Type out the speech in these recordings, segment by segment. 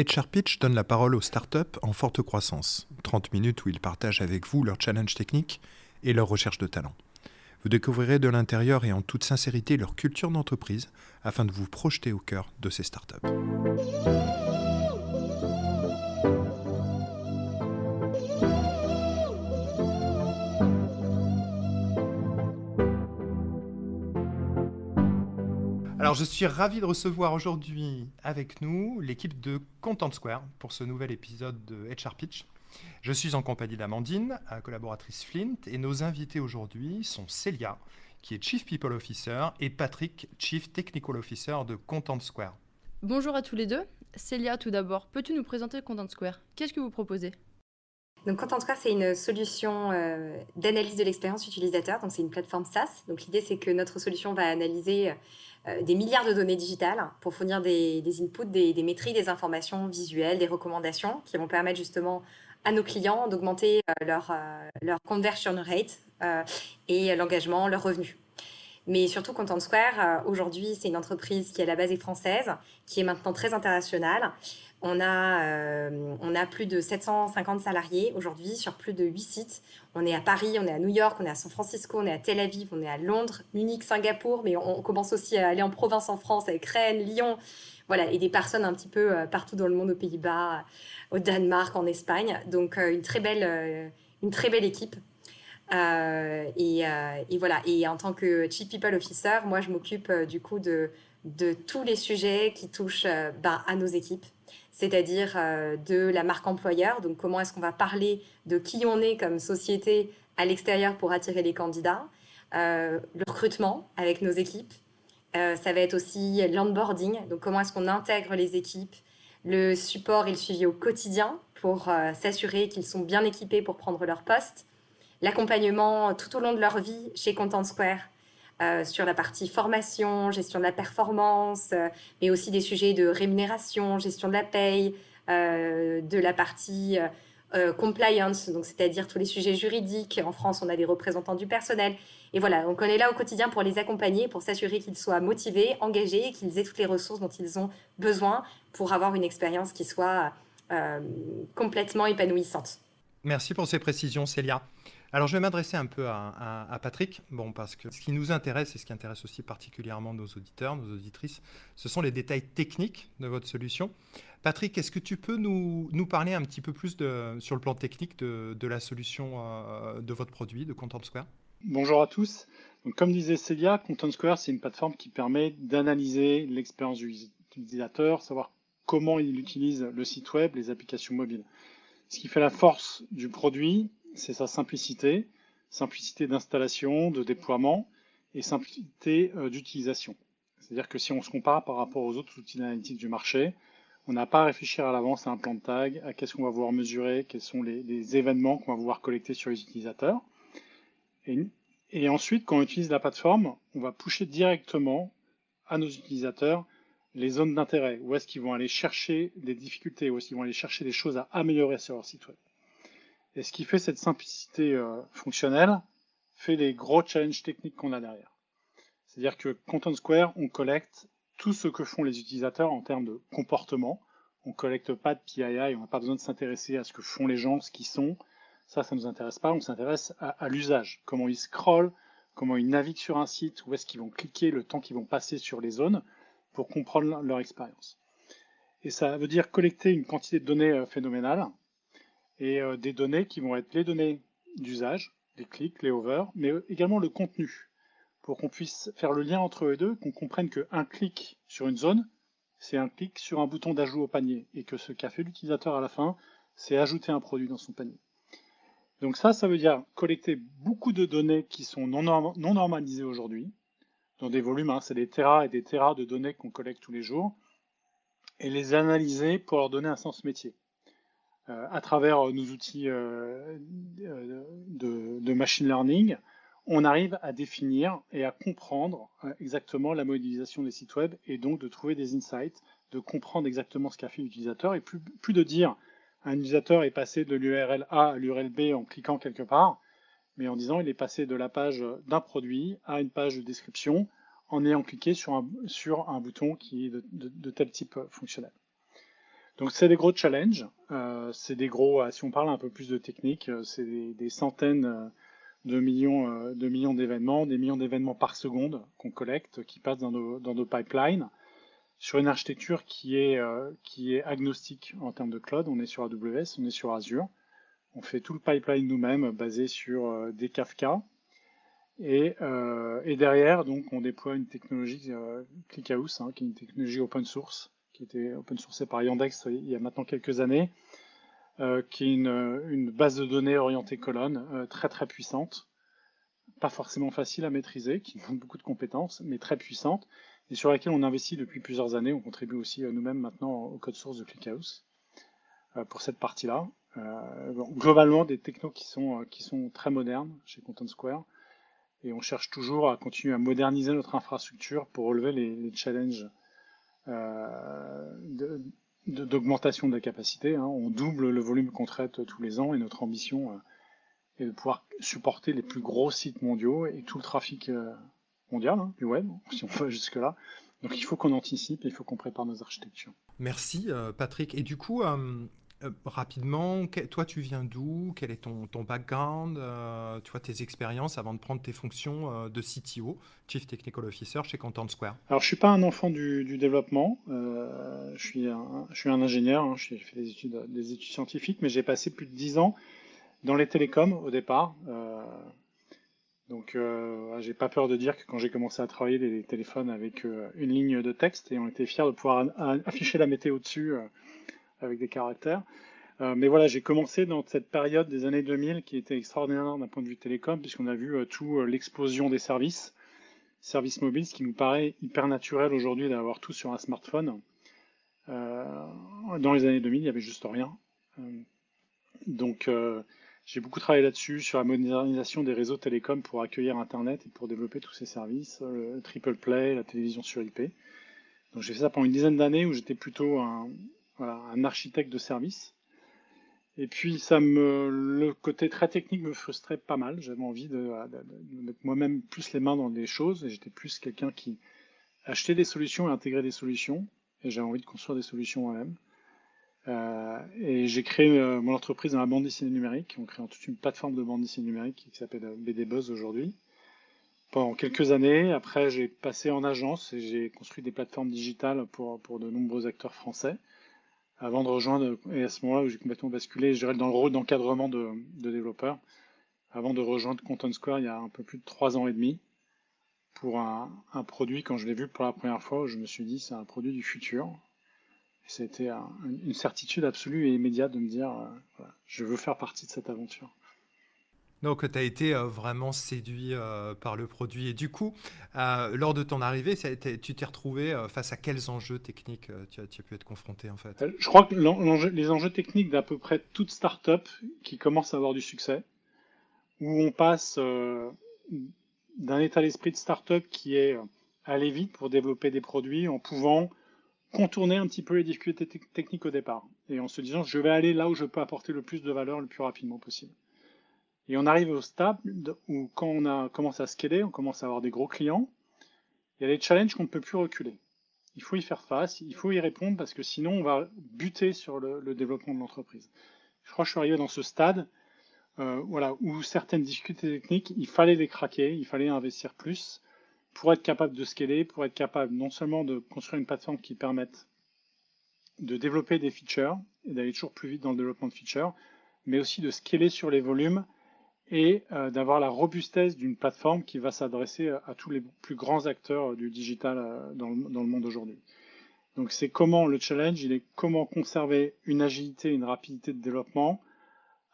HR Pitch donne la parole aux startups en forte croissance. 30 minutes où ils partagent avec vous leurs challenges techniques et leurs recherches de talent. Vous découvrirez de l'intérieur et en toute sincérité leur culture d'entreprise afin de vous projeter au cœur de ces startups. Alors, je suis ravi de recevoir aujourd'hui avec nous l'équipe de Content Square pour ce nouvel épisode de HR Pitch. Je suis en compagnie d'Amandine, collaboratrice Flint, et nos invités aujourd'hui sont Célia, qui est Chief People Officer, et Patrick, Chief Technical Officer de Content Square. Bonjour à tous les deux. Célia, tout d'abord, peux-tu nous présenter Content Square? Qu'est-ce que vous proposez? Donc Content Square, c'est une solution euh, d'analyse de l'expérience utilisateur. Donc c'est une plateforme SaaS. Donc l'idée, c'est que notre solution va analyser euh, des milliards de données digitales pour fournir des, inputs, des, des, métriques, des informations visuelles, des recommandations qui vont permettre justement à nos clients d'augmenter euh, leur, euh, leur conversion rate euh, et l'engagement, leurs revenus. Mais surtout, Content Square, aujourd'hui, c'est une entreprise qui, à la base, est française, qui est maintenant très internationale. On a, on a plus de 750 salariés aujourd'hui sur plus de 8 sites. On est à Paris, on est à New York, on est à San Francisco, on est à Tel Aviv, on est à Londres, Munich, Singapour, mais on, commence aussi à aller en province en France avec Rennes, Lyon, voilà, et des personnes un petit peu partout dans le monde, aux Pays-Bas, au Danemark, en Espagne. Donc euh, une très belle, euh, une très belle équipe. Euh, et, voilà. Et en tant que Chief People Officer, moi, je m'occupe du coup de, de tous les sujets qui touchent bah, à nos équipes, c'est-à-dire de la marque employeur. Donc, comment est-ce qu'on va parler de qui on est comme société à l'extérieur pour attirer les candidats, le recrutement avec nos équipes. ça va être aussi l'onboarding, donc comment est-ce qu'on intègre les équipes, le support et le suivi au quotidien pour euh, s'assurer qu'ils sont bien équipés pour prendre leur poste, l'accompagnement tout au long de leur vie chez Content Square euh, sur la partie formation, gestion de la performance, euh, mais aussi des sujets de rémunération, gestion de la paye, de la partie compliance, donc c'est-à-dire tous les sujets juridiques. En France, on a des représentants du personnel. Et voilà, on est là au quotidien pour les accompagner, pour s'assurer qu'ils soient motivés, engagés, qu'ils aient toutes les ressources dont ils ont besoin pour avoir une expérience qui soit euh, complètement épanouissante. Merci pour ces précisions, Célia. Alors, je vais m'adresser un peu à, Patrick, bon, parce que ce qui nous intéresse et ce qui intéresse aussi particulièrement nos auditeurs, nos auditrices, ce sont les détails techniques de votre solution. Patrick, est-ce que tu peux nous, parler un petit peu plus sur le plan technique de, la solution euh, de votre produit, de Content Square? Bonjour à tous. Comme disait Célia, Content Square, c'est une plateforme qui permet d'analyser l'expérience du utilisateur, savoir comment il utilise le site web, les applications mobiles. Ce qui fait la force du produit, c'est sa simplicité, simplicité d'installation, de déploiement et simplicité euh, d'utilisation. C'est-à-dire que si on se compare par rapport aux autres outils d'analytique du marché, on n'a pas à réfléchir à l'avance à un plan de tag, à qu'est-ce qu'on va vouloir mesurer, quels sont les, événements qu'on va vouloir collecter sur les utilisateurs. Et, ensuite, quand on utilise la plateforme, on va pusher directement à nos utilisateurs les zones d'intérêt, où est-ce qu'ils vont aller chercher des difficultés, où est-ce qu'ils vont aller chercher des choses à améliorer sur leur site web? Et ce qui fait cette simplicité euh, fonctionnelle fait les gros challenges techniques qu'on a derrière. C'est-à-dire que Content Square, on collecte tout ce que font les utilisateurs en termes de comportement. On collecte pas de PII, on n'a pas besoin de s'intéresser à ce que font les gens, ce qu'ils sont. Ça, ça ne nous intéresse pas. On s'intéresse à, à l'usage, comment ils scrollent, comment ils naviguent sur un site, où est-ce qu'ils vont cliquer, le temps qu'ils vont passer sur les zones pour comprendre leur expérience. Et ça veut dire collecter une quantité de données euh, phénoménale et euh, des données qui vont être les données d'usage, les clics, les overs, mais également le contenu, pour qu'on puisse faire le lien entre eux deux, qu'on comprenne qu'un clic sur une zone, c'est un clic sur un bouton d'ajout au panier, et que ce qu'a fait l'utilisateur à la fin, c'est ajouter un produit dans son panier. Donc ça, ça veut dire collecter beaucoup de données qui sont non, non normalisées aujourd'hui, dans des volumes, hein, c'est des terras et des terras de données qu'on collecte tous les jours, et les analyser pour leur donner un sens métier. Euh, à travers nos outils euh, de, machine learning, on arrive à définir et à comprendre euh, exactement la modélisation des sites web et donc de trouver des insights, de comprendre exactement ce qu'a fait l'utilisateur et plus, de dire un utilisateur est passé de l'URL A à l'URL B en cliquant quelque part, mais en disant il est passé de la page d'un produit à une page de description en ayant cliqué sur un bouton qui est de, tel type fonctionnel. Donc c'est des gros challenges, c'est des gros, si on parle un peu plus de technique, c'est des, centaines de millions d'événements, des millions d'événements par seconde qu'on collecte, qui passent dans nos, pipelines sur une architecture qui est, euh, agnostique en termes de cloud. On est sur AWS, on est sur Azure. On fait tout le pipeline nous-mêmes basé sur euh, des Kafka. Et, euh, et, derrière, donc, on déploie une technologie ClickHouse, hein, qui est une technologie open source, qui était open sourcée par Yandex il y a maintenant quelques années, qui est une, une, base de données orientée colonne, très très puissante, pas forcément facile à maîtriser, qui demande beaucoup de compétences, mais très puissante, et sur laquelle on investit depuis plusieurs années. On contribue aussi euh, nous-mêmes maintenant au code source de ClickHouse euh, pour cette partie-là. Euh, globalement, des technos qui sont, qui sont très modernes chez Content Square. Et on cherche toujours à continuer à moderniser notre infrastructure pour relever les, challenges d'augmentation de, la capacité. Hein. On double le volume qu'on traite tous les ans et notre ambition est de pouvoir supporter les plus gros sites mondiaux et tout le trafic mondial hein, du web, si on va jusque-là. Donc il faut qu'on anticipe, il faut qu'on prépare nos architectures. Merci euh, Patrick. Et du coup, euh, euh, rapidement, toi tu viens d'où? Quel est ton, ton background? Tu vois tes expériences avant de prendre tes fonctions de CTO, Chief Technical Officer chez Content Square Alors je suis pas un enfant du, développement. je, suis un, je suis un ingénieur. Hein, j'ai fait des études, des études scientifiques, mais j'ai passé plus de 10 ans dans les télécoms au départ. Donc, euh, j'ai pas peur de dire que quand j'ai commencé à travailler des téléphones avec euh, une ligne de texte, et on était fiers de pouvoir afficher la météo dessus euh, avec des caractères. Euh, mais voilà, j'ai commencé dans cette période des années 2000 qui était extraordinaire d'un point de vue télécom, puisqu'on a vu tout l'explosion des services, services mobiles, ce qui nous paraît hyper naturel aujourd'hui d'avoir tout sur un smartphone. dans les années 2000, il n'y avait juste rien. donc, j'ai beaucoup travaillé là-dessus, sur la modernisation des réseaux télécoms pour accueillir Internet et pour développer tous ces services, euh, le triple play, la télévision sur IP. Donc j'ai fait ça pendant une dizaine d'années où j'étais plutôt un, architecte de service. Et puis ça me, le côté très technique me frustrait pas mal. J'avais envie de, mettre moi-même plus les mains dans des choses j'étais plus quelqu'un qui achetait des solutions et intégrait des solutions. Et j'avais envie de construire des solutions moi-même. Euh, et j'ai créé euh, mon entreprise dans la bande dessinée numérique. On crée toute une plateforme de bande dessinée numérique qui s'appelle euh, BD Buzz aujourd'hui. Pendant quelques années, après j'ai passé en agence et j'ai construit des plateformes digitales pour, pour de nombreux acteurs français. Avant de rejoindre, et à ce moment-là où j'ai complètement basculé, je dirais dans le rôle d'encadrement de, de développeurs, avant de rejoindre Content Square il y a un peu plus de trois ans et demi, pour un, un produit, quand je l'ai vu pour la première fois, je me suis dit c'est un produit du futur, c'était une certitude absolue et immédiate de me dire, euh, je veux faire partie de cette aventure. Donc, tu as été euh, vraiment séduit euh, par le produit. Et du coup, lors de ton arrivée, tu t'es retrouvé face à quels enjeux techniques tu as, pu être confronté en fait? Je crois que les enjeux techniques d'à peu près toute start-up qui commence à avoir du succès, où on passe d'un état d'esprit de start-up qui est aller vite pour développer des produits en pouvant contourner un petit peu les difficultés techniques au départ, et en se disant je vais aller là où je peux apporter le plus de valeur le plus rapidement possible. Et on arrive au stade où quand on a commencé à scaler, on commence à avoir des gros clients, il y a des challenges qu'on ne peut plus reculer. Il faut y faire face, il faut y répondre parce que sinon on va buter sur le, développement de l'entreprise. Je crois que je suis arrivé dans ce stade euh, voilà, où certaines difficultés techniques, il fallait les craquer, il fallait investir plus, pour être capable de scaler, pour être capable non seulement de construire une plateforme qui permette de développer des features et d'aller toujours plus vite dans le développement de features, mais aussi de scaler sur les volumes et euh, d'avoir la robustesse d'une plateforme qui va s'adresser à tous les plus grands acteurs du digital euh, dans, le, dans le monde aujourd'hui. Donc c'est comment le challenge, il est comment conserver une agilité, une rapidité de développement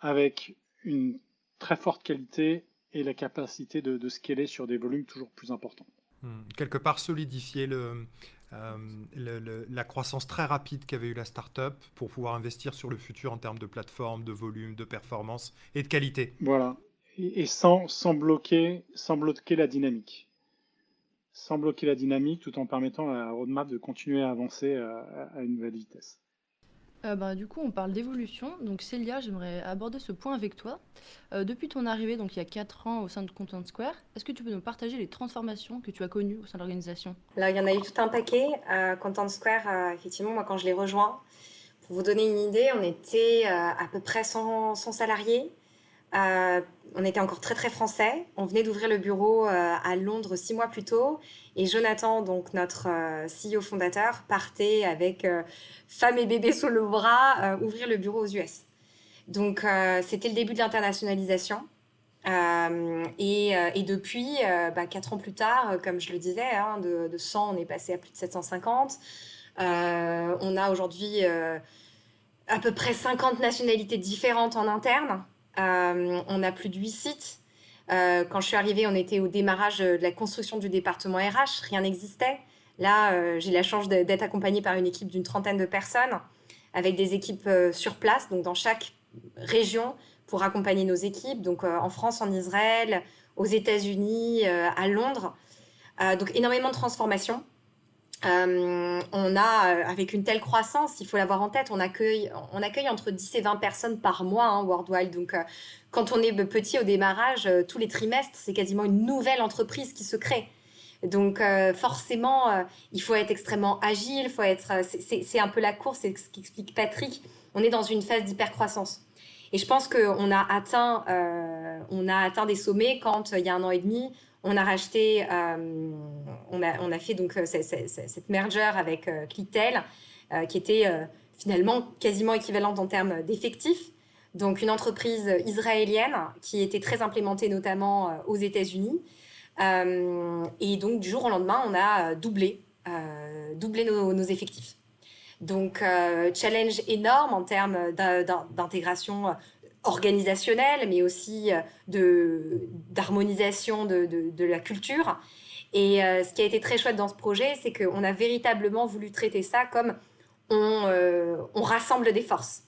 avec une très forte qualité et la capacité de, de scaler sur des volumes toujours plus importants. Hmm. Quelque part solidifier le, euh, la croissance très rapide qu'avait eu la startup pour pouvoir investir sur le futur en termes de plateforme, de volume, de performance et de qualité. Voilà, et, sans, bloquer, la dynamique. Sans bloquer la dynamique tout en permettant à la roadmap de continuer à avancer à, à une nouvelle vitesse. Euh, bah, du coup, on parle d'évolution. Donc, Célia, j'aimerais aborder ce point avec toi. Euh, depuis ton arrivée, donc il y a 4 ans au sein de Content Square, est-ce que tu peux nous partager les transformations que tu as connues au sein de l'organisation? Là, il y en a eu tout un paquet. Euh, Content Square, effectivement, moi, quand je l'ai rejoint, Pour vous donner une idée, on était à peu près 100, 100 salariés. Euh, on était encore très très français. On venait d'ouvrir le bureau euh, à Londres six mois plus tôt. Et Jonathan, donc notre euh, CEO fondateur, partait avec femme et bébé sous le bras ouvrir le bureau aux US. Donc c'était le début de l'internationalisation. Et, depuis, bah, quatre ans plus tard, comme je le disais, hein, de, de, 100, on est passé à plus de 750. on a aujourd'hui à peu près 50 nationalités différentes en interne. Euh, on a plus de 8 sites. Euh, quand je suis arrivée, on était au démarrage de la construction du département RH. Rien n'existait. Là, euh, j'ai la chance d'être accompagnée par une équipe d'une trentaine de personnes, avec des équipes sur place, donc dans chaque région, pour accompagner nos équipes, donc en France, en Israël, aux États-Unis, à Londres. donc énormément de transformations. Euh, on a, euh, avec une telle croissance, il faut l'avoir en tête, on accueille, on accueille entre 10 et 20 personnes par mois, hein, Worldwide. Donc, euh, quand on est petit au démarrage, tous les trimestres, c'est quasiment une nouvelle entreprise qui se crée. Donc, forcément, il faut être extrêmement agile, faut être, c'est un peu la course, c'est ce qu'explique Patrick. On est dans une phase d'hypercroissance. Et je pense qu'on a atteint, on a atteint des sommets quand, il y a un an et demi, on a racheté, euh, on, a, on, a, fait donc euh, cette, merger avec euh, Clicktel, qui était finalement quasiment équivalente en termes d'effectifs. Donc une entreprise israélienne qui était très implémentée notamment aux États-Unis. et donc du jour au lendemain, on a doublé, doublé nos, effectifs. Donc challenge énorme en termes d'intégration organisationnelle, mais aussi euh, d'harmonisation de, de, la culture. Et euh, ce qui a été très chouette dans ce projet, c'est qu'on a véritablement voulu traiter ça comme on, euh, rassemble des forces.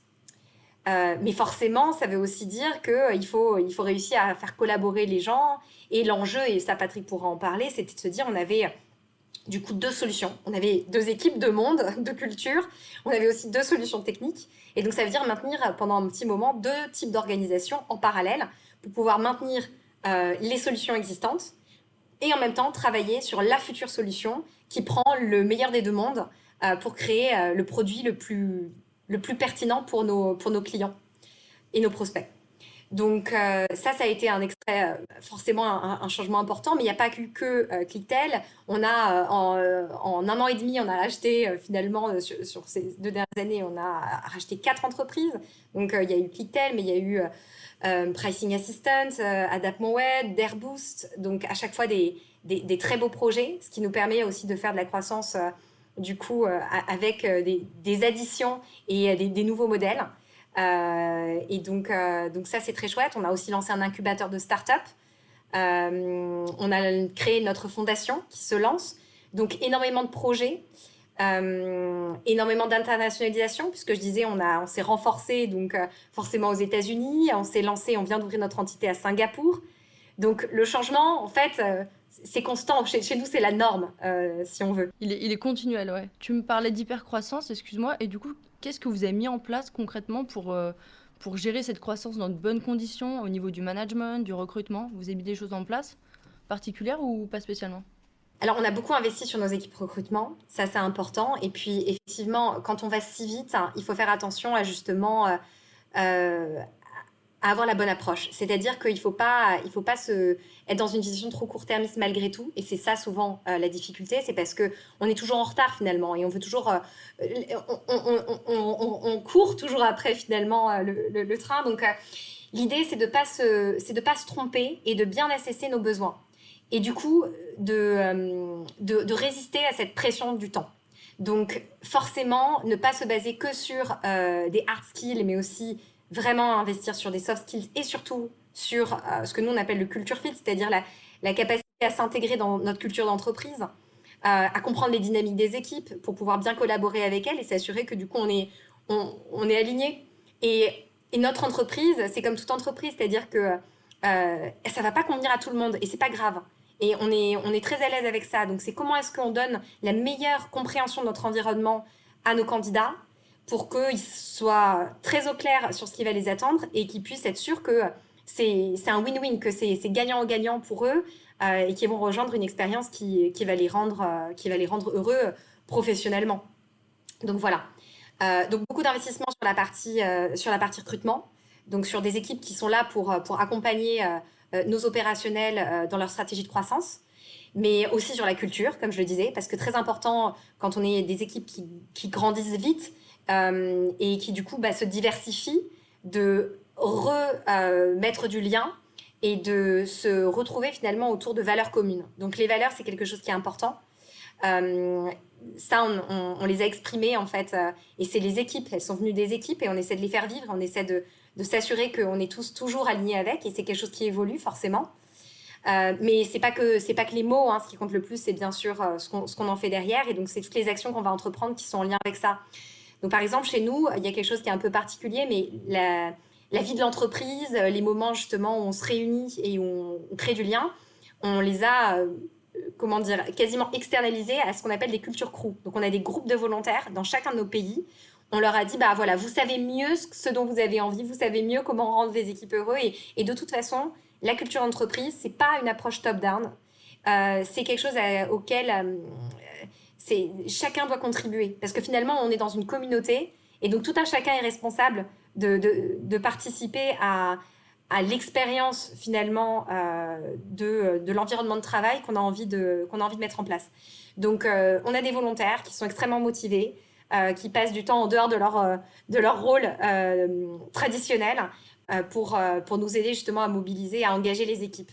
mais forcément, ça veut aussi dire qu'il faut, il faut réussir à faire collaborer les gens. Et l'enjeu, et ça Patrick pourra en parler, c'était de se dire on avait du coup deux solutions. On avait deux équipes de monde, de culture. On avait aussi deux solutions techniques. Et donc ça veut dire maintenir pendant un petit moment deux types d'organisations en parallèle pour pouvoir maintenir euh, les solutions existantes et en même temps travailler sur la future solution qui prend le meilleur des deux mondes euh, pour créer euh, le produit le plus, le plus pertinent pour nos, pour nos clients et nos prospects. Donc euh, ça, ça a été un extrait, euh, forcément un, changement important, mais il n'y a pas que, que euh, Clicktel. On a, en, un an et demi, on a acheté finalement, sur, ces deux dernières années, on a racheté quatre entreprises. Donc il y a eu Clicktel, mais il y a eu Pricing Assistant, Adapt Web, Boost. Donc à chaque fois des, très beaux projets, ce qui nous permet aussi de faire de la croissance du coup avec des, additions et des, nouveaux modèles. Euh, et donc, euh, donc ça, c'est très chouette. On a aussi lancé un incubateur de start-up. Euh, on a créé notre fondation qui se lance. Donc, énormément de projets. énormément d'internationalisation, puisque je disais, on, on s'est renforcé donc forcément aux États-Unis, on s'est lancé, on vient d'ouvrir notre entité à Singapour. Donc le changement, en fait, c'est constant. Chez, chez nous, c'est la norme, si on veut. Il est, il est continuel, ouais. Tu me parlais d'hypercroissance, excuse-moi, et du coup, Qu'est-ce que vous avez mis en place concrètement pour, euh, pour gérer cette croissance dans de bonnes conditions au niveau du management, du recrutement? Vous avez mis des choses en place particulières ou pas spécialement? Alors, on a beaucoup investi sur nos équipes recrutement, ça c'est important. Et puis, effectivement, quand on va si vite, hein, il faut faire attention à justement euh, euh, avoir la bonne approche. C'est-à-dire qu'il ne faut pas, il faut pas se, être dans une vision trop court-termiste malgré tout. Et c'est ça souvent euh, la difficulté, c'est parce que on est toujours en retard finalement et on veut toujours, euh, on, court toujours après finalement euh, le, train. Donc l'idée c'est de pas pas se tromper et de bien assesser nos besoins. Et du coup de, de résister à cette pression du temps. Donc forcément ne pas se baser que sur des hard skills mais aussi vraiment investir sur des soft skills et surtout sur euh, ce que nous on appelle le culture fit, c'est-à-dire la, capacité à s'intégrer dans notre culture d'entreprise, euh, à comprendre les dynamiques des équipes pour pouvoir bien collaborer avec elles et s'assurer que du coup on est, aligné. Et, et, notre entreprise, c'est comme toute entreprise, c'est-à-dire que euh, ça va pas convenir à tout le monde et c'est pas grave. Et on est, on est très à l'aise avec ça. Donc c'est comment est-ce qu'on donne la meilleure compréhension de notre environnement à nos candidats pour qu'ils soient très au clair sur ce qui va les attendre et qu'ils puissent être sûrs que c'est un win-win, que c'est gagnant-gagnant pour eux euh, et qu'ils vont rejoindre une expérience qui, qui, va les rendre, euh, qui va les rendre heureux professionnellement. Donc voilà. donc beaucoup d'investissements sur la partie sur la partie recrutement, donc sur des équipes qui sont là pour pour accompagner nos opérationnels dans leur stratégie de croissance mais aussi sur la culture, comme je le disais, parce que très important quand on est des équipes qui, qui grandissent vite euh, et qui du coup bah, se diversifient, de remettre euh, du lien et de se retrouver finalement autour de valeurs communes. Donc les valeurs, c'est quelque chose qui est important. Euh, ça, on, les a exprimées en fait, et c'est les équipes, elles sont venues des équipes et on essaie de les faire vivre, on essaie de, s'assurer qu'on est tous toujours alignés avec, et c'est quelque chose qui évolue forcément. Mais c'est pas pas que les mots. Hein. Ce qui compte le plus, c'est bien sûr ce qu'on en fait derrière. Et donc c'est toutes les actions qu'on va entreprendre qui sont en lien avec ça. Donc par exemple chez nous, il y a quelque chose qui est un peu particulier, mais la, vie de l'entreprise, euh, les moments justement où on se réunit et où on, crée du lien, on les a comment dire, quasiment externalisés à ce qu'on appelle des cultures crew. Donc on a des groupes de volontaires dans chacun de nos pays. On leur a dit, bah voilà, vous savez mieux ce dont vous avez envie, vous savez mieux comment rendre les équipes heureux. Et, de toute façon, la culture d'entreprise, c'est pas une approche top-down. Euh, c'est quelque chose auquel euh, chacun doit contribuer. Parce que finalement, on est dans une communauté et donc tout un chacun est responsable de, participer à, l'expérience finalement euh, de, l'environnement de travail qu'on a, envie de, a envie de mettre en place. Donc, on a des volontaires qui sont extrêmement motivés, qui passent du temps en dehors de leur, de leur rôle traditionnel euh, pour, euh, pour nous aider justement à mobiliser, à engager les équipes.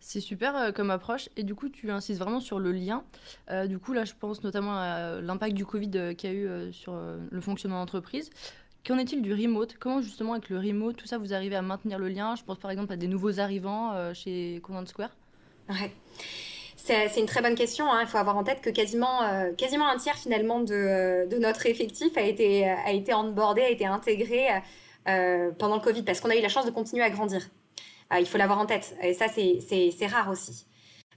C'est super euh, comme approche. Et du coup, tu insistes vraiment sur le lien. du coup, là, je pense notamment à l'impact du Covid qu'il y a eu sur le fonctionnement d'entreprise. Qu'en est-il du remote? Comment justement avec le remote, tout ça, vous arrivez à maintenir le lien? Je pense par exemple à des nouveaux arrivants chez Content Square. Ouais. C'est une très bonne question. Hein. Il faut avoir en tête que quasiment, quasiment un tiers finalement de, de, notre effectif a été, a été onboardé, a été intégré euh, pendant le Covid parce qu'on a eu la chance de continuer à grandir. Euh, il faut l'avoir en tête. Et ça, c'est rare aussi.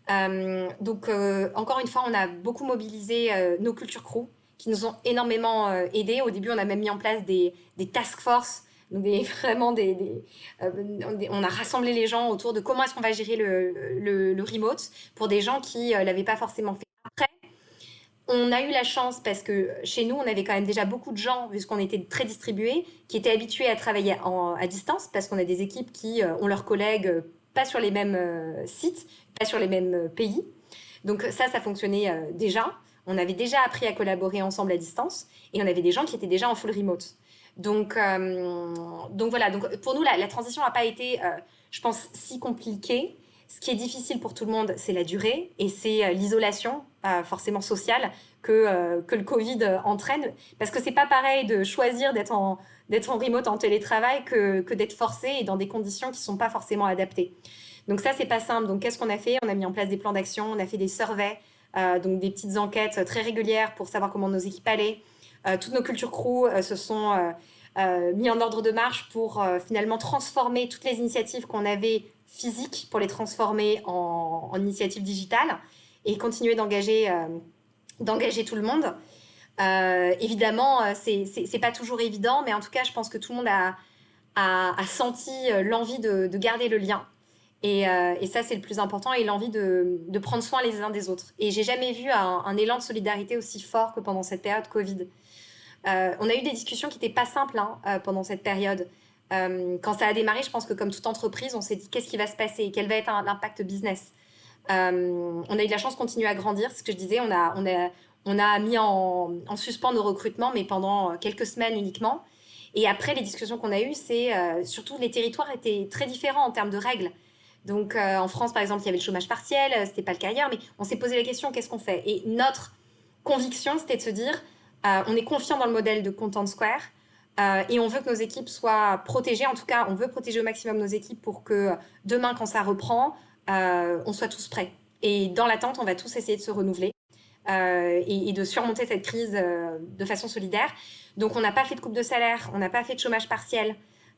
Euh, donc, encore une fois, on a beaucoup mobilisé nos cultures crew qui nous ont énormément aidés. Au début, on a même mis en place des, task force des, vraiment des, on a rassemblé les gens autour de comment est-ce qu'on va gérer le, le, le, remote pour des gens qui ne l'avaient pas forcément fait. On a eu la chance parce que chez nous, on avait quand même déjà beaucoup de gens, puisqu'on était très distribués, qui étaient habitués à travailler à distance parce qu'on a des équipes qui euh, ont leurs collègues euh, pas sur les mêmes euh, sites, pas sur les mêmes pays. Donc ça, ça fonctionnait déjà. On avait déjà appris à collaborer ensemble à distance et on avait des gens qui étaient déjà en full remote. Donc, donc voilà, donc pour nous, la, transition n'a pas été, je pense, si compliquée. Ce qui est difficile pour tout le monde, c'est la durée et c'est l'isolation, forcément sociale, que, euh, que le Covid entraîne. Parce que c'est pas pareil de choisir d'être en, d'être en remote, en télétravail, que, que d'être forcé et dans des conditions qui sont pas forcément adaptées. Donc ça, c'est pas simple. Donc qu'est-ce qu'on a fait? On a mis en place des plans d'action, on a fait des surveys, euh, donc des petites enquêtes très régulières pour savoir comment nos équipes allaient. toutes nos cultures crew se sont mis en ordre de marche pour finalement transformer toutes les initiatives qu'on avait physiques pour les transformer en, initiatives digitales et continuer d'engager euh, d'engager tout le monde. Euh, évidemment, euh, c'est pas toujours évident, mais en tout cas, je pense que tout le monde a, senti l'envie de, garder le lien. Et, ça, c'est le plus important, et l'envie de, prendre soin les uns des autres. Et j'ai jamais vu un, élan de solidarité aussi fort que pendant cette période Covid. on a eu des discussions qui n'étaient pas simples hein, pendant cette période. Euh, quand ça a démarré, je pense que comme toute entreprise, on s'est dit qu'est-ce qui va se passer, quel va être l'impact business? Euh, on a eu de la chance de continuer à grandir, ce que je disais, on a, mis en, suspens nos recrutements, mais pendant quelques semaines uniquement. Et après, les discussions qu'on a eues, c'est euh, surtout les territoires étaient très différents en termes de règles. Donc en France, par exemple, il y avait le chômage partiel, c'était pas le cas ailleurs, mais on s'est posé la question qu'est-ce qu'on fait? Et notre conviction, c'était de se dire on est confiant dans le modèle de Content Square. Euh, et on veut que nos équipes soient protégées. En tout cas, on veut protéger au maximum nos équipes pour que demain, quand ça reprend, euh, on soit tous prêts. Et dans l'attente, on va tous essayer de se renouveler euh, et, de surmonter cette crise de façon solidaire. Donc, on n'a pas fait de coupe de salaire, on n'a pas fait de chômage partiel,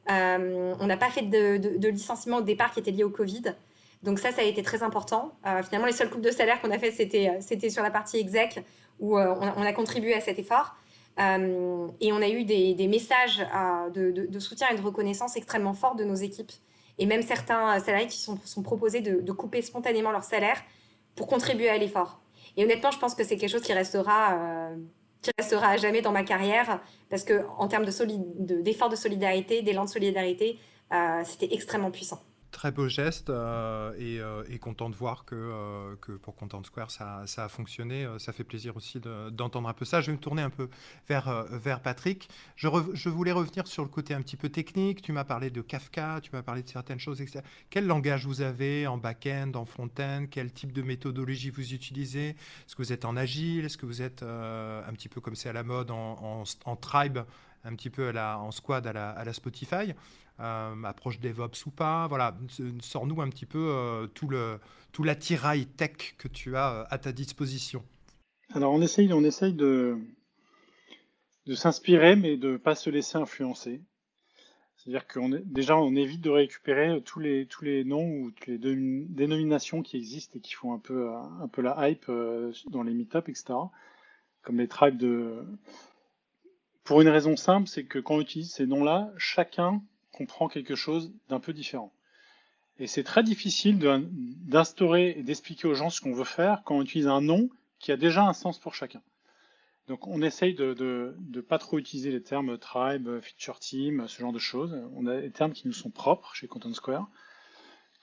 on n'a pas fait de, licenciement au départ qui était lié au Covid. Donc ça, ça a été très important. finalement, les seules coupes de salaire qu'on a fait, c'était sur la partie exec, où on a contribué à cet effort. Euh, et on a eu des, messages euh, de, soutien et de reconnaissance extrêmement forts de nos équipes. Et même certains salariés qui sont, sont proposés de, couper spontanément leur salaire pour contribuer à l'effort. Et honnêtement, je pense que c'est quelque chose qui restera euh, qui restera à jamais dans ma carrière parce que en termes d'efforts de, de, solidarité, d'élan de solidarité, c'était extrêmement puissant. Très beau geste euh, euh, et, content de voir que, euh, pour Content Square ça, a fonctionné. ça fait plaisir aussi d'entendre un peu ça. Je vais me tourner un peu vers, Patrick. Je, voulais revenir sur le côté un petit peu technique. Tu m'as parlé de Kafka, tu m'as parlé de certaines choses, etc. Quel langage vous avez en back-end, en front-end? Quel type de méthodologie vous utilisez? Est-ce que vous êtes en agile? Est-ce que vous êtes un petit peu comme c'est à la mode en, tribe, un petit peu à la, en squad à la, à la Spotify euh, approche DevOps ou pas. Voilà, sors-nous un petit peu euh, tout, le, tout l'attirail tech que tu as euh, à ta disposition. Alors on essaye, on essaye de, de s'inspirer, mais de ne pas se laisser influencer. C'est-à-dire qu'on déjà on évite de récupérer tous les, tous les noms ou toutes les dénominations qui existent et qui font un peu, un peu la hype dans les meetups, etc. Comme les tribes de. Pour une raison simple, c'est que quand on utilise ces noms-là, chacun comprend quelque chose d'un peu différent. Et c'est très difficile d'instaurer et d'expliquer aux gens ce qu'on veut faire quand on utilise un nom qui a déjà un sens pour chacun. Donc on essaye de ne pas trop utiliser les termes tribe, feature team, ce genre de choses. On a des termes qui nous sont propres chez Content Square,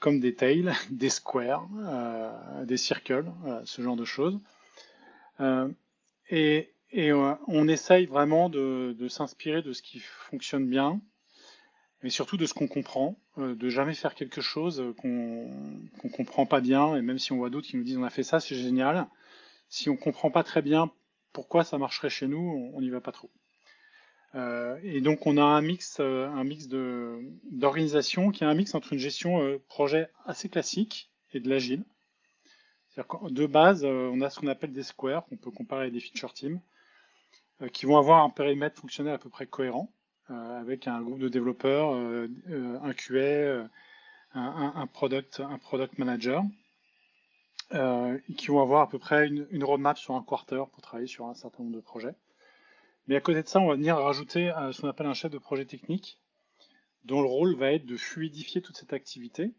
comme des tails, des squares, euh, des circles, ce genre de choses. Euh, et, euh, on essaye vraiment de, s'inspirer de ce qui fonctionne bien, mais surtout de ce qu'on comprend, euh, de jamais faire quelque chose qu'on ne comprend pas bien, et même si on voit d'autres qui nous disent on a fait ça, c'est génial. Si on comprend pas très bien pourquoi ça marcherait chez nous, on n'y va pas trop. Euh, et donc on a un mix, un mix d'organisation qui est un mix entre une gestion projet assez classique et de l'agile. De base, on a ce qu'on appelle des squares, qu'on peut comparer à des feature teams, qui vont avoir un périmètre fonctionnel à peu près cohérent. Euh, avec un groupe de développeurs, euh, euh, un QA, un, product, un product manager, qui vont avoir à peu près une, roadmap sur un quarter pour travailler sur un certain nombre de projets. Mais à côté de ça, on va venir rajouter ce qu'on appelle un chef de projet technique, dont le rôle va être de fluidifier toute cette activité.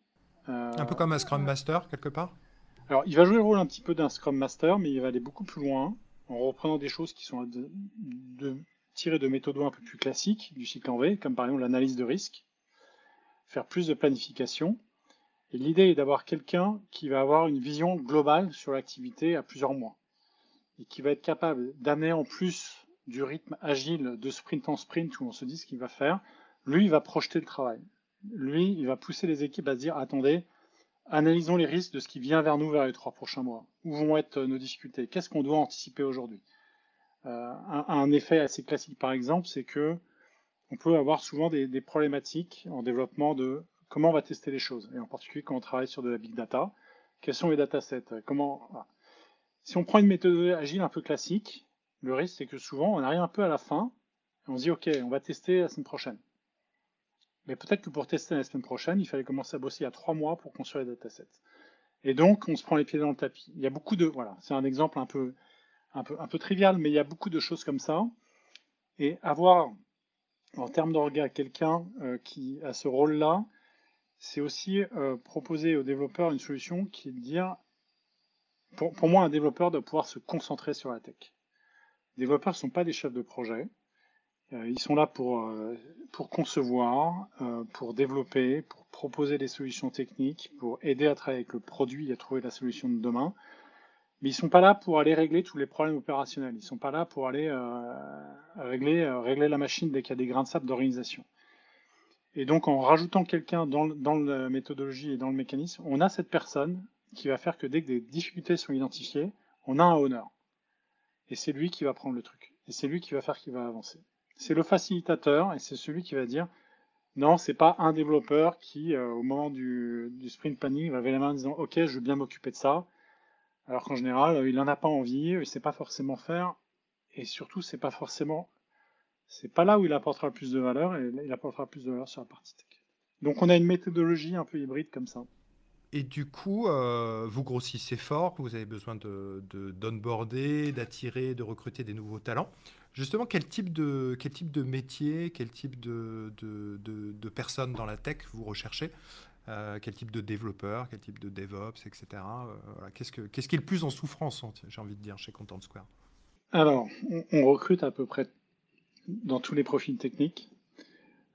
un peu comme un Scrum Master, quelque part? Alors, il va jouer le rôle un petit peu d'un Scrum Master, mais il va aller beaucoup plus loin, en reprenant des choses qui sont tirer de méthodes un peu plus classiques du cycle en V, comme par exemple l'analyse de risque, faire plus de planification. Et l'idée est d'avoir quelqu'un qui va avoir une vision globale sur l'activité à plusieurs mois et qui va être capable d'amener en plus du rythme agile de sprint en sprint où on se dit ce qu'il va faire, lui, il va projeter le travail. Lui, il va pousser les équipes à se dire, attendez, analysons les risques de ce qui vient vers nous vers les trois prochains mois. Où vont être nos difficultés? Qu'est-ce qu'on doit anticiper aujourd'hui? Euh, un, effet assez classique, par exemple, c'est que on peut avoir souvent des, problématiques en développement de comment on va tester les choses, et en particulier quand on travaille sur de la big data. Quels sont les datasets? Comment Si on prend une méthode agile un peu classique, le risque c'est que souvent on arrive un peu à la fin et on se dit ok, on va tester la semaine prochaine. Mais peut-être que pour tester la semaine prochaine, il fallait commencer à bosser il y a trois mois pour construire les datasets. Et donc on se prend les pieds dans le tapis. Il y a beaucoup de voilà, c'est un exemple un peu un peu, un peu trivial, mais il y a beaucoup de choses comme ça. Et avoir, en termes d'orga, quelqu'un euh, qui a ce rôle-là, c'est aussi euh, proposer aux développeurs une solution qui est de dire, pour, pour, moi, un développeur doit pouvoir se concentrer sur la tech. Les développeurs ne sont pas des chefs de projet. Euh, ils sont là pour, pour concevoir, pour développer, pour proposer des solutions techniques, pour aider à travailler avec le produit et à trouver la solution de demain. Mais ils sont pas là pour aller régler tous les problèmes opérationnels. Ils sont pas là pour aller euh, régler, euh, régler la machine dès qu'il y a des grains de sable d'organisation. Et donc, en rajoutant quelqu'un dans, dans la méthodologie et dans le mécanisme, on a cette personne qui va faire que dès que des difficultés sont identifiées, on a un honneur. Et c'est lui qui va prendre le truc. Et c'est lui qui va faire qu'il va avancer. C'est le facilitateur et c'est celui qui va dire non, c'est pas un développeur qui, euh, au moment du, sprint planning, va lever la main en disant ok, je veux bien m'occuper de ça alors qu'en général, euh, il n'en a pas envie, il ne sait pas forcément faire, et surtout, c'est pas forcément, c'est pas là où il apportera le plus de valeur, et il apportera plus de valeur sur la partie tech. Donc on a une méthodologie un peu hybride comme ça. Et du coup, euh, vous grossissez fort, vous avez besoin de, d'onboarder, d'attirer, de recruter des nouveaux talents. Justement, quel type de, quel type de métier, quel type de, de, de personnes dans la tech vous recherchez euh, quel type de développeur, quel type de DevOps, etc. Euh, qu'est-ce, que, qu'est-ce qui est le plus en souffrance, j'ai envie de dire, chez Content Square? Alors, on, recrute à peu près dans tous les profils techniques.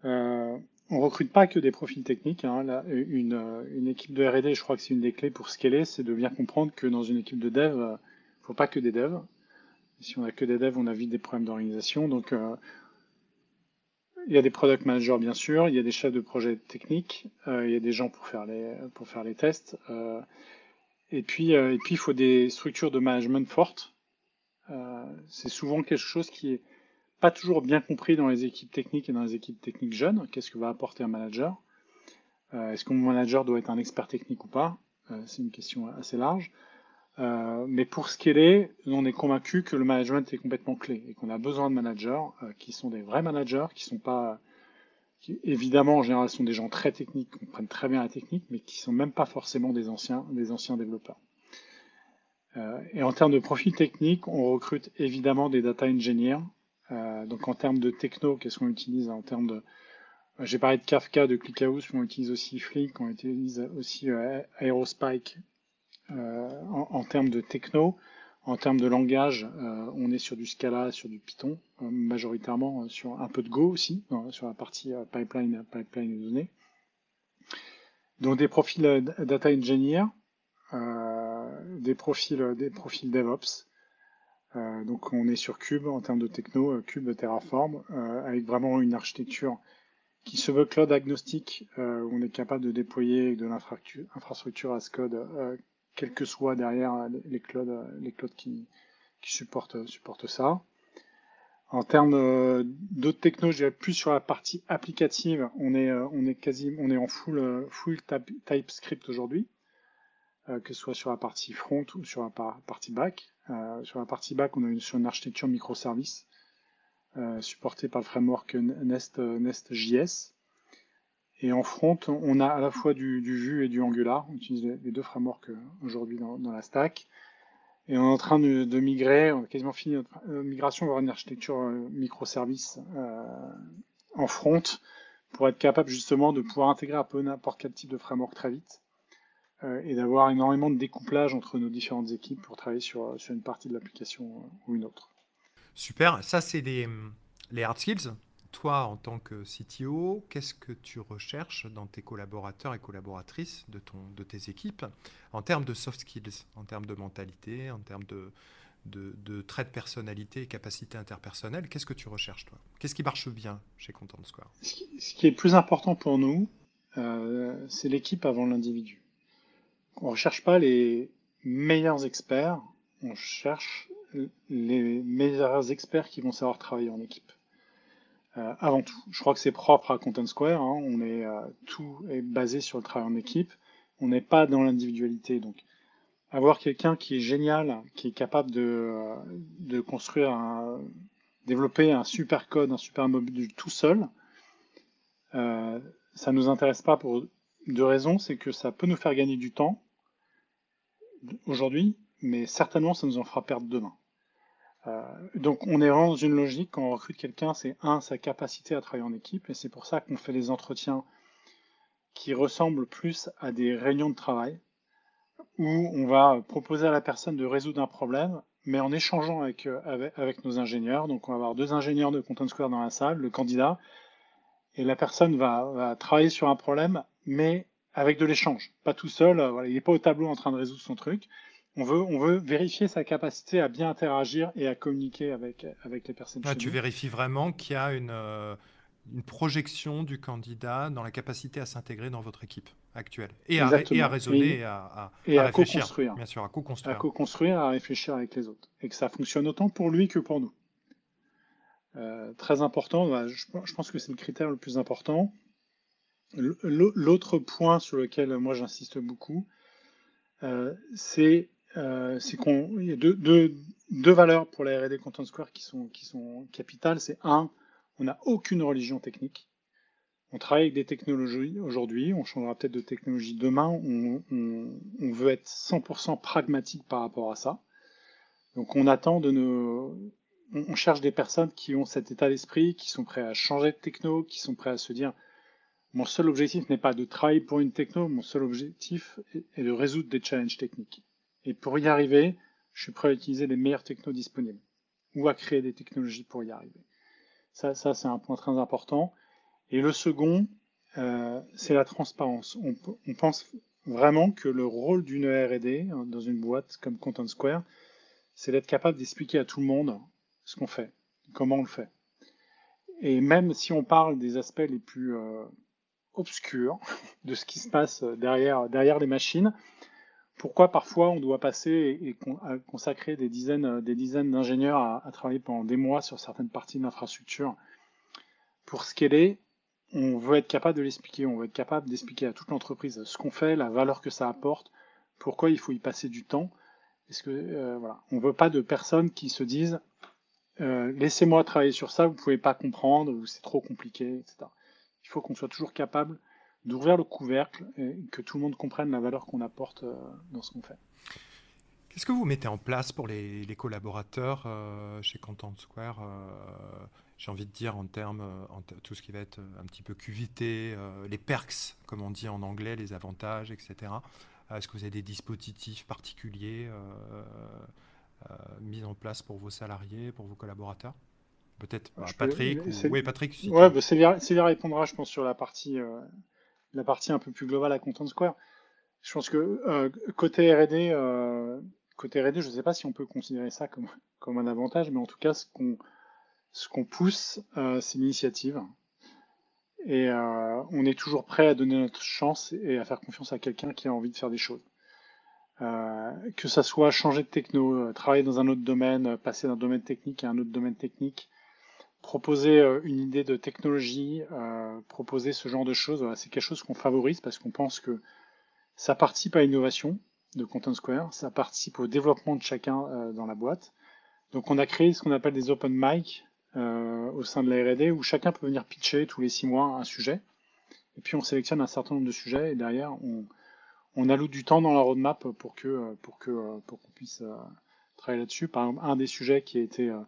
Euh, on recrute pas que des profils techniques. Hein. une, équipe de R&D, je crois que c'est une des clés pour scaler, c'est de bien comprendre que dans une équipe de dev, il ne faut pas que des devs. Si on a que des devs, on a vite des problèmes d'organisation. Donc, euh, il y a des product managers, bien sûr, il y a des chefs de projet techniques, euh, il y a des gens pour faire les, pour faire les tests. Euh, et, puis, et puis, il faut des structures de management fortes. c'est souvent quelque chose qui est pas toujours bien compris dans les équipes techniques et dans les équipes techniques jeunes. Qu'est-ce que va apporter un manager? Euh, Est-ce que mon manager doit être un expert technique ou pas? Euh, C'est une question assez large. Euh, mais pour est, on est convaincu que le management est complètement clé et qu'on a besoin de managers qui sont des vrais managers, qui sont pas, évidemment en général sont des gens très techniques, qui comprennent très bien la technique, mais qui sont même pas forcément des anciens, des anciens développeurs. et en termes de profil technique, on recrute évidemment des data engineers, euh, donc en termes de techno, qu'est-ce qu'on utilise en termes de j'ai parlé de Kafka, de ClickHouse, mais on utilise aussi Flick, on utilise aussi euh, Aerospike. Euh, en, termes de techno, en termes de langage, on est sur du Scala, sur du Python, majoritairement sur un peu de Go aussi, sur la partie pipeline, pipeline de données. Donc des profils data engineer, des profils, des profils DevOps, euh, donc on est sur Cube en termes de techno, euh, Cube Terraform, euh, avec vraiment une architecture qui se veut cloud agnostique, où on est capable de déployer de l'infrastructure as code, quel que soit derrière les clouds, les clouds qui, supportent, supportent ça. En termes d'autres technos, je dirais plus sur la partie applicative, on est, on est on est en full, full TypeScript aujourd'hui, que ce soit sur la partie front ou sur la partie back. Euh, sur la partie back, on a une, sur une architecture microservice euh, supportée par le framework Nest, Nest.js. Et en front, on a à la fois du, Vue et du Angular. On utilise les, deux frameworks euh, aujourd'hui dans, la stack. Et on est en train de, migrer, on a quasiment fini notre migration vers une architecture microservice en front pour être capable justement de pouvoir intégrer un peu n'importe quel type de framework très vite. Euh, et d'avoir énormément de découplage entre nos différentes équipes pour travailler sur, sur une partie de l'application euh, ou une autre. Super, ça c'est les hard skills. Toi, en tant que CTO, qu'est-ce que tu recherches dans tes collaborateurs et collaboratrices de, ton, de tes équipes en termes de soft skills, en termes de mentalité, en termes de, de, de traits de personnalité et capacité interpersonnelle Qu'est-ce que tu recherches, toi? Qu'est-ce qui marche bien chez Content Square? Ce qui est plus important pour nous, euh, c'est l'équipe avant l'individu. On ne recherche pas les meilleurs experts, on cherche les meilleurs experts qui vont savoir travailler en équipe. Euh, avant tout, je crois que c'est propre à Content Square. Hein. on est euh, tout est basé sur le travail en équipe. On n'est pas dans l'individualité. Donc, avoir quelqu'un qui est génial, qui est capable de, euh, de construire, développer un super code, un super mobile tout seul, ça nous intéresse pas pour deux raisons. C'est que ça peut nous faire gagner du temps aujourd'hui, mais certainement ça nous en fera perdre demain. Euh, donc on est dans une logique quand on recrute quelqu'un, c'est un, sa capacité à travailler en équipe, et c'est pour ça qu'on fait des entretiens qui ressemblent plus à des réunions de travail, où on va proposer à la personne de résoudre un problème, mais en échangeant avec, euh, avec, nos ingénieurs. Donc on va avoir deux ingénieurs de Content Square dans la salle, le candidat, et la personne va, va travailler sur un problème, mais avec de l'échange, pas tout seul. Euh, il n'est pas au tableau en train de résoudre son truc. On veut, on veut vérifier sa capacité à bien interagir et à communiquer avec, avec les personnes. tu vérifies vraiment qu'il y a une, euh, une, projection du candidat dans la capacité à s'intégrer dans votre équipe actuelle et, à, et à, raisonner et, à, et à, co-construire. Bien sûr, à co-construire. À co-construire, à réfléchir avec les autres. Et que ça fonctionne autant pour lui que pour nous. Euh, très important, bah, je, je pense que c'est le critère le plus important. L'autre point sur lequel moi j'insiste beaucoup, euh, c'est euh, qu'il y a deux, valeurs pour la R&D Content Square qui sont, qui sont capitales. C'est un, on n'a aucune religion technique. On travaille avec des technologies aujourd'hui, on changera peut-être de technologie demain. On, on, veut être 100% pragmatique par rapport à ça. Donc on attend de nos, on cherche des personnes qui ont cet état d'esprit, qui sont prêts à changer de techno, qui sont prêts à se dire mon seul objectif n'est pas de travailler pour une techno, mon seul objectif est de résoudre des challenges techniques. Et pour y arriver, je suis prêt à utiliser les meilleures technos disponibles. ou à créer des technologies pour y arriver. Ça, ça c'est un point très important. Et le second, euh, c'est la transparence. On, pense vraiment que le rôle d'une R&D hein, dans une boîte comme Content Square, c'est d'être capable d'expliquer à tout le monde ce qu'on fait, comment on le fait. Et même si on parle des aspects les plus euh, obscurs de ce qui se passe derrière, derrière les machines, pourquoi parfois on doit passer et, consacrer des dizaines, des dizaines d'ingénieurs à, travailler pendant des mois sur certaines parties de l'infrastructure pour scaler on veut être capable de l'expliquer, on veut être capable d'expliquer à toute l'entreprise ce qu'on fait, la valeur que ça apporte, pourquoi il faut y passer du temps. Parce que euh, voilà, on veut pas de personnes qui se disent euh, laissez-moi travailler sur ça, vous pouvez pas comprendre c'est trop compliqué, etc. Il faut qu'on soit toujours capable d'ouvrir le couvercle et que tout le monde comprenne la valeur qu'on apporte euh, dans ce qu'on fait. Qu'est-ce que vous mettez en place pour les, collaborateurs chez Content Square j'ai envie de dire en termes, euh, en tout ce qui va être euh, un petit peu QVT, euh, les perks, comme on dit en anglais, les avantages, etc. Est-ce que vous avez des dispositifs particuliers mis en place pour vos salariés, pour vos collaborateurs? Peut-être bah, Patrick Oui, Patrick. Si ouais, bah, Célia, répondra, je pense, sur la partie, la partie un peu plus globale à Content Square. Je pense que côté R&D, côté R&D, je ne sais pas si on peut considérer ça comme, comme un avantage, mais en tout cas, ce qu'on ce pousse, euh, c'est l'initiative. Et euh, on est toujours prêt à donner notre chance et à faire confiance à quelqu'un qui a envie de faire des choses. Euh, que ça soit changer de techno, travailler dans un autre domaine, passer d'un domaine technique à un autre domaine technique, proposer une idée de technologie, proposer ce genre de choses, c'est quelque chose qu'on favorise parce qu'on pense que ça participe à l'innovation de Content Square, ça participe au développement de chacun dans la boîte. Donc on a créé ce qu'on appelle des open mic, euh, au sein de la R&D où chacun peut venir pitcher tous les six mois un sujet. Et puis on sélectionne un certain nombre de sujets et derrière on, on alloue du temps dans la roadmap pour que pour que pour qu'on puisse euh, travailler là-dessus. Par exemple, un des sujets qui a été euh,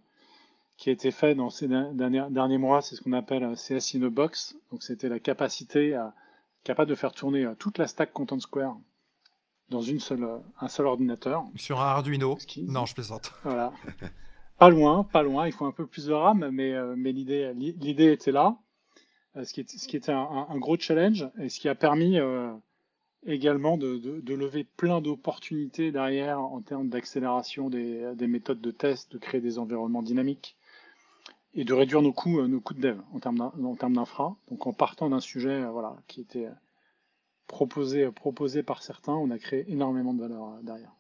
qui a été fait dans ces derniers, derniers mois, c'est ce qu'on appelle CS in a box. Donc c'était la capacité à capable de faire tourner toute la stack Content Square dans une seule, un seul ordinateur. Sur un Arduino? Non, je plaisante. Voilà. Pas loin, pas loin. Il faut un peu plus de RAM, mais, euh, mais l'idée, l'idée était là. Euh, ce qui, est, ce qui était un, gros challenge et ce qui a permis euh, également de, de, lever plein d'opportunités derrière en termes d'accélération des, des, méthodes de test, de créer des environnements dynamiques et de réduire nos coûts, nos coûts de dev en termes d'infra. Donc en partant d'un sujet voilà, qui était proposé, proposé par certains, on a créé énormément de valeur derrière.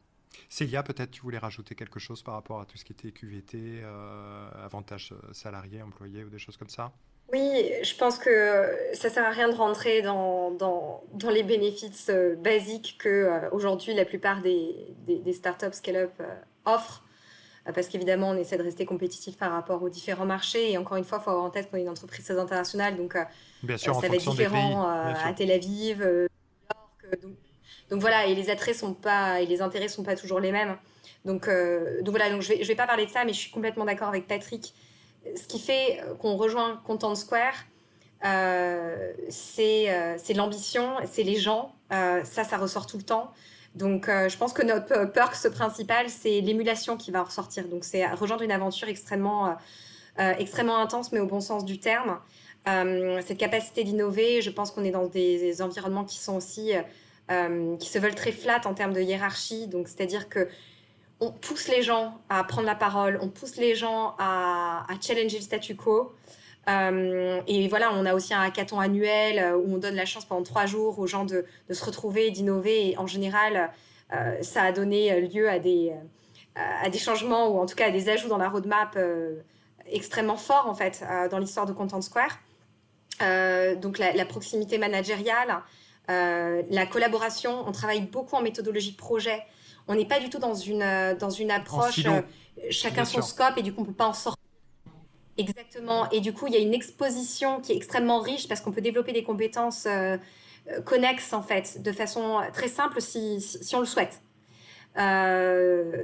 Célia, peut-être tu voulais rajouter quelque chose par rapport à tout ce qui était QVT, euh, avantages euh, salariés, employés ou des choses comme ça? Oui, je pense que ça sert à rien de rentrer dans, dans, dans les bénéfices euh, basiques que aujourd'hui la plupart des, des, startups scale-up offrent. Parce qu'évidemment, on essaie de rester compétitif par rapport aux différents marchés. Et encore une fois, il faut avoir en tête qu'on est une entreprise très internationale. Donc, bien sûr, ça va être différent à Tel Aviv, donc, donc voilà, et les attraits sont pas, et les intérêts sont pas toujours les mêmes. Donc, euh, donc voilà, donc je vais, je vais pas parler de ça, mais je suis complètement d'accord avec Patrick. Ce qui fait qu'on rejoint Content Square, euh, euh, c'est l'ambition, c'est les gens. ça, ça ressort tout le temps. Donc, je pense que notre perks principal, c'est l'émulation qui va ressortir. Donc, c'est rejoindre une aventure extrêmement, extrêmement intense, mais au bon sens du terme. cette capacité d'innover, je pense qu'on est dans des environnements qui sont aussi euh, qui se veulent très flat en termes de hiérarchie. Donc, c'est-à-dire que on pousse les gens à prendre la parole, on pousse les gens à, challenger le statu quo. Euh, et voilà, on a aussi un hackathon annuel euh, où on donne la chance pendant trois jours aux gens de, se retrouver, d'innover. Et en général, ça a donné lieu à des, à des changements ou en tout cas à des ajouts dans la roadmap extrêmement forts en fait dans l'histoire de Content Square. donc la, la proximité managériale, euh, la collaboration, on travaille beaucoup en méthodologie projet. On n'est pas du tout dans une, euh, dans une approche euh, chacun son scope et du coup on ne peut pas en sortir. Exactement. Et du coup, il y a une exposition qui est extrêmement riche parce qu'on peut développer des compétences connexes en fait, de façon très simple si, on le souhaite.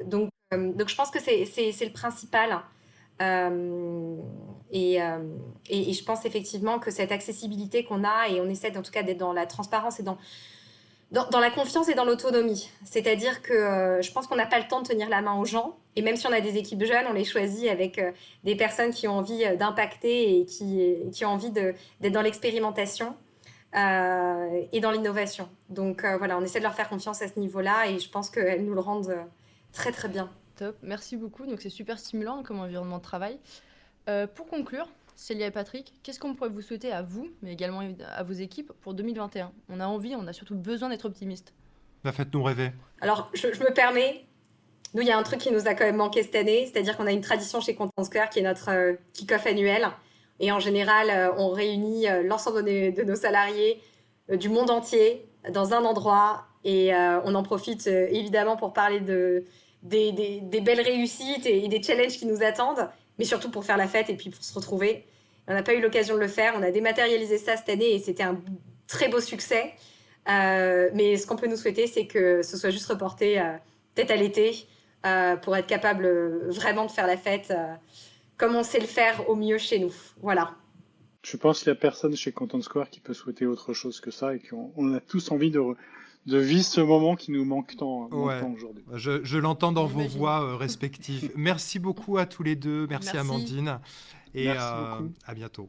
donc, donc, je pense que c'est le principal. Euh, euh, et, et, je pense effectivement que cette accessibilité qu'on a, et on essaie en tout cas d'être dans la transparence et dans dans, la confiance et dans l'autonomie. C'est-à-dire que euh, je pense qu'on n'a pas le temps de tenir la main aux gens. Et même si on a des équipes jeunes, on les choisit avec euh, des personnes qui ont envie euh, d'impacter et qui, qui, ont envie d'être dans l'expérimentation et dans l'innovation. Donc voilà, on essaie de leur faire confiance à ce niveau-là et je pense qu'elles nous le rendent très très bien. Top, merci beaucoup. Donc c'est super stimulant comme environnement de travail. pour conclure, Célia et Patrick, qu'est-ce qu'on pourrait vous souhaiter à vous, mais également à vos équipes pour 2021 On a envie, on a surtout besoin d'être optimiste. La faites-nous rêver. Alors, je, me permets, nous, il y a un truc qui nous a quand même manqué cette année, c'est-à-dire qu'on a une tradition chez Content Square qui est notre euh, kick-off annuel. Et en général, euh, on réunit euh, l'ensemble de, nos salariés du monde entier dans un endroit. Et on en profite évidemment pour parler de, des, belles réussites et des challenges qui nous attendent mais surtout pour faire la fête et puis pour se retrouver. On n'a pas eu l'occasion de le faire. On a dématérialisé ça cette année et c'était un très beau succès. Euh, mais ce qu'on peut nous souhaiter, c'est que ce soit juste reporté euh, peut-être à l'été euh, pour être capable vraiment de faire la fête comme on sait le faire au mieux chez nous. Voilà. Je pense qu'il n'y a personne chez Content Square qui peut souhaiter autre chose que ça et qu'on a tous envie de, de vivre ce moment qui nous manque tant, aujourd'hui. Je, l'entends dans vos voix euh, respectives. Merci beaucoup à tous les deux. Merci, Amandine. Et euh, à bientôt.